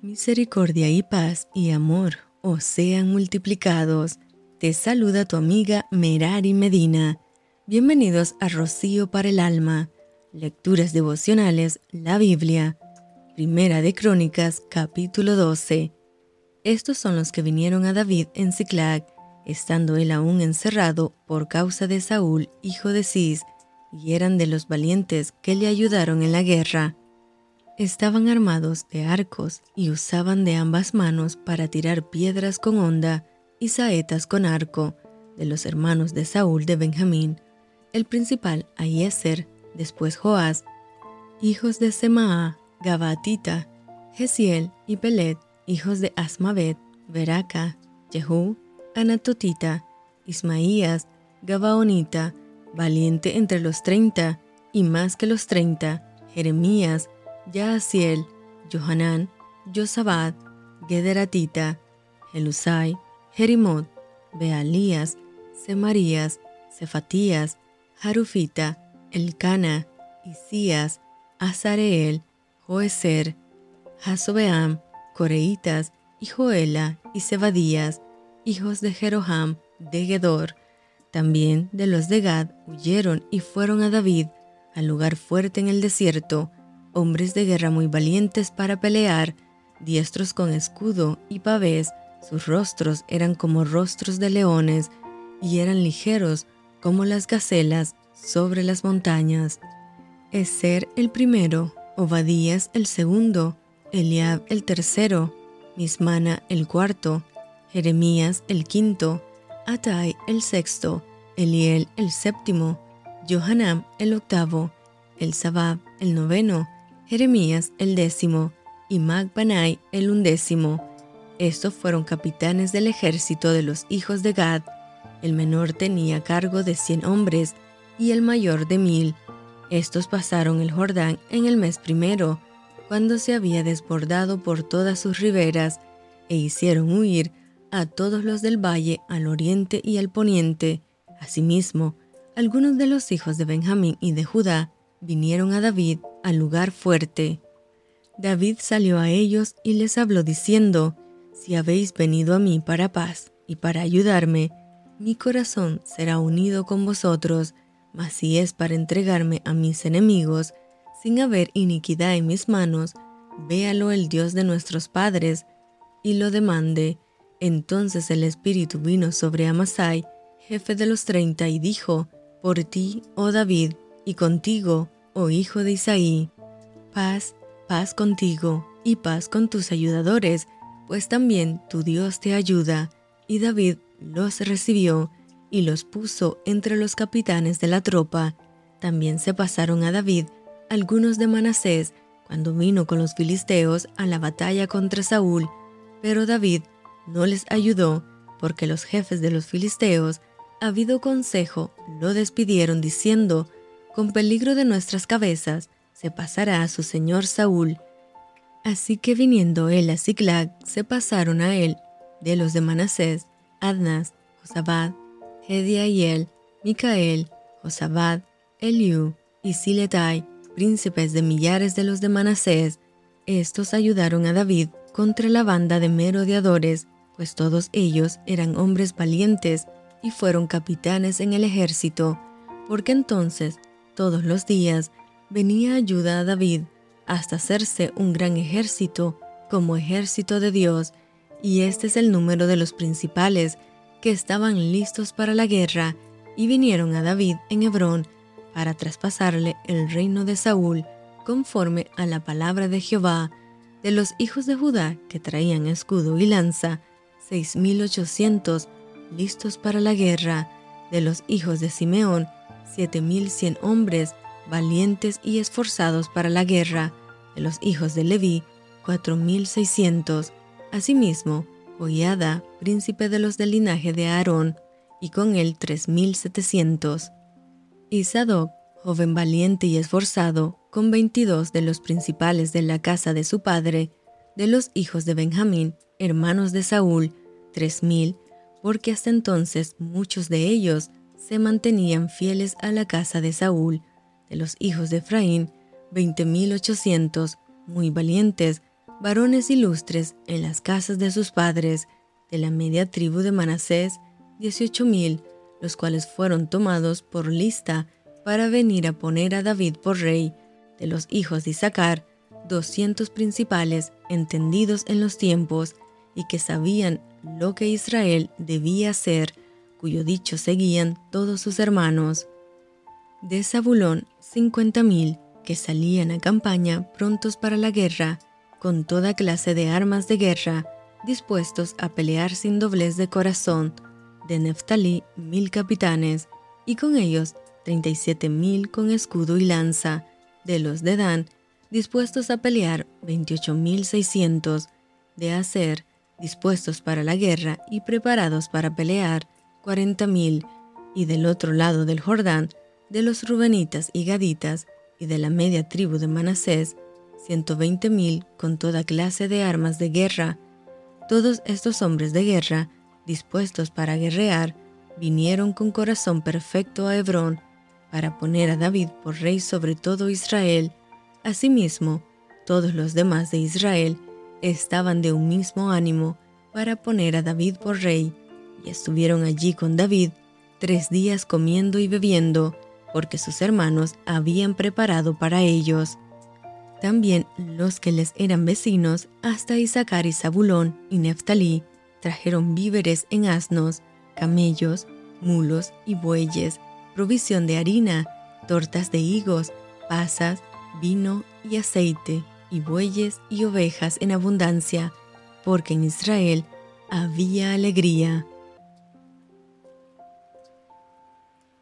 Misericordia y paz y amor os sean multiplicados. Te saluda tu amiga Merari Medina. Bienvenidos a Rocío para el Alma. Lecturas devocionales, la Biblia. Primera de Crónicas, capítulo 12. Estos son los que vinieron a David en Ziklag, estando él aún encerrado por causa de Saúl, hijo de Cis, y eran de los valientes que le ayudaron en la guerra. Estaban armados de arcos y usaban de ambas manos para tirar piedras con honda y saetas con arco, de los hermanos de Saúl de Benjamín, el principal Aieser, después Joás, hijos de Semaa, Gabatita, Gesiel y Pelet, hijos de Asmavet, Veraca, Jehú, Anatotita, Ismaías, Gabaonita, valiente entre los treinta, y más que los treinta, Jeremías, Yaasiel, Johanán, Josabad, Gederatita, Jelusai, Jerimot, Bealías, Semarías, Cefatías, Harufita, Elcana, Isías, Azareel, Joeser, Hasobeam, Coreitas, y Joela y Zebadías, hijos de Jeroham, de Gedor. También de los de Gad huyeron y fueron a David, al lugar fuerte en el desierto, hombres de guerra muy valientes para pelear, diestros con escudo y pavés, sus rostros eran como rostros de leones y eran ligeros como las gacelas sobre las montañas. Eser el primero, Obadías el segundo, Eliab el tercero, Mismana el cuarto, Jeremías el quinto, Atai el sexto, Eliel el séptimo, Johanam el octavo, el Sabab el noveno, Jeremías el décimo y Magbanai el undécimo. Estos fueron capitanes del ejército de los hijos de Gad. El menor tenía cargo de cien hombres y el mayor de mil. Estos pasaron el Jordán en el mes primero, cuando se había desbordado por todas sus riberas, e hicieron huir a todos los del valle al oriente y al poniente. Asimismo, algunos de los hijos de Benjamín y de Judá vinieron a David al lugar fuerte. David salió a ellos y les habló diciendo, Si habéis venido a mí para paz y para ayudarme, mi corazón será unido con vosotros, mas si es para entregarme a mis enemigos, sin haber iniquidad en mis manos, véalo el Dios de nuestros padres, y lo demande. Entonces el Espíritu vino sobre Amasai, jefe de los treinta, y dijo, Por ti, oh David, y contigo, oh hijo de Isaí. Paz, paz contigo, y paz con tus ayudadores, pues también tu Dios te ayuda. Y David los recibió y los puso entre los capitanes de la tropa. También se pasaron a David algunos de Manasés cuando vino con los filisteos a la batalla contra Saúl, pero David no les ayudó porque los jefes de los filisteos, habido consejo, lo despidieron diciendo, con peligro de nuestras cabezas, se pasará a su señor Saúl. Así que viniendo él a Ziklag, se pasaron a él, de los de Manasés, Adnas, Josabad, Hediael, Micael, Josabad, Eliú y Siletai, príncipes de millares de los de Manasés. Estos ayudaron a David contra la banda de merodeadores, pues todos ellos eran hombres valientes y fueron capitanes en el ejército, porque entonces todos los días venía ayuda a David hasta hacerse un gran ejército como ejército de Dios, y este es el número de los principales que estaban listos para la guerra y vinieron a David en Hebrón para traspasarle el reino de Saúl conforme a la palabra de Jehová, de los hijos de Judá que traían escudo y lanza, seis mil ochocientos listos para la guerra, de los hijos de Simeón, siete mil cien hombres valientes y esforzados para la guerra, de los hijos de Leví, cuatro mil seiscientos. Asimismo, Joiada, príncipe de los del linaje de Aarón, y con él tres mil setecientos. Y Sadoc, joven valiente y esforzado, con veintidós de los principales de la casa de su padre, de los hijos de Benjamín, hermanos de Saúl, tres mil, porque hasta entonces muchos de ellos se mantenían fieles a la casa de Saúl, de los hijos de Efraín, veinte mil ochocientos, muy valientes, varones ilustres en las casas de sus padres, de la media tribu de Manasés, dieciocho mil, los cuales fueron tomados por lista para venir a poner a David por rey, de los hijos de Isaacar, doscientos principales entendidos en los tiempos y que sabían lo que Israel debía hacer, cuyo dicho seguían todos sus hermanos. De Zabulón, cincuenta mil, que salían a campaña prontos para la guerra, con toda clase de armas de guerra, dispuestos a pelear sin doblez de corazón, de Neftalí mil capitanes, y con ellos treinta y siete mil con escudo y lanza, de los de Dan, dispuestos a pelear veintiocho mil seiscientos, de Aser, dispuestos para la guerra y preparados para pelear cuarenta mil, y del otro lado del Jordán, de los Rubenitas y Gaditas, y de la media tribu de Manasés, ciento veinte mil con toda clase de armas de guerra. Todos estos hombres de guerra, dispuestos para guerrear, vinieron con corazón perfecto a Hebrón, para poner a David por rey sobre todo Israel. Asimismo, todos los demás de Israel estaban de un mismo ánimo para poner a David por rey, y estuvieron allí con David tres días comiendo y bebiendo, porque sus hermanos habían preparado para ellos. También los que les eran vecinos, hasta Isaacar y Zabulón y Neftalí, trajeron víveres en asnos, camellos, mulos y bueyes, provisión de harina, tortas de higos, pasas, vino y aceite, y bueyes y ovejas en abundancia, porque en Israel había alegría.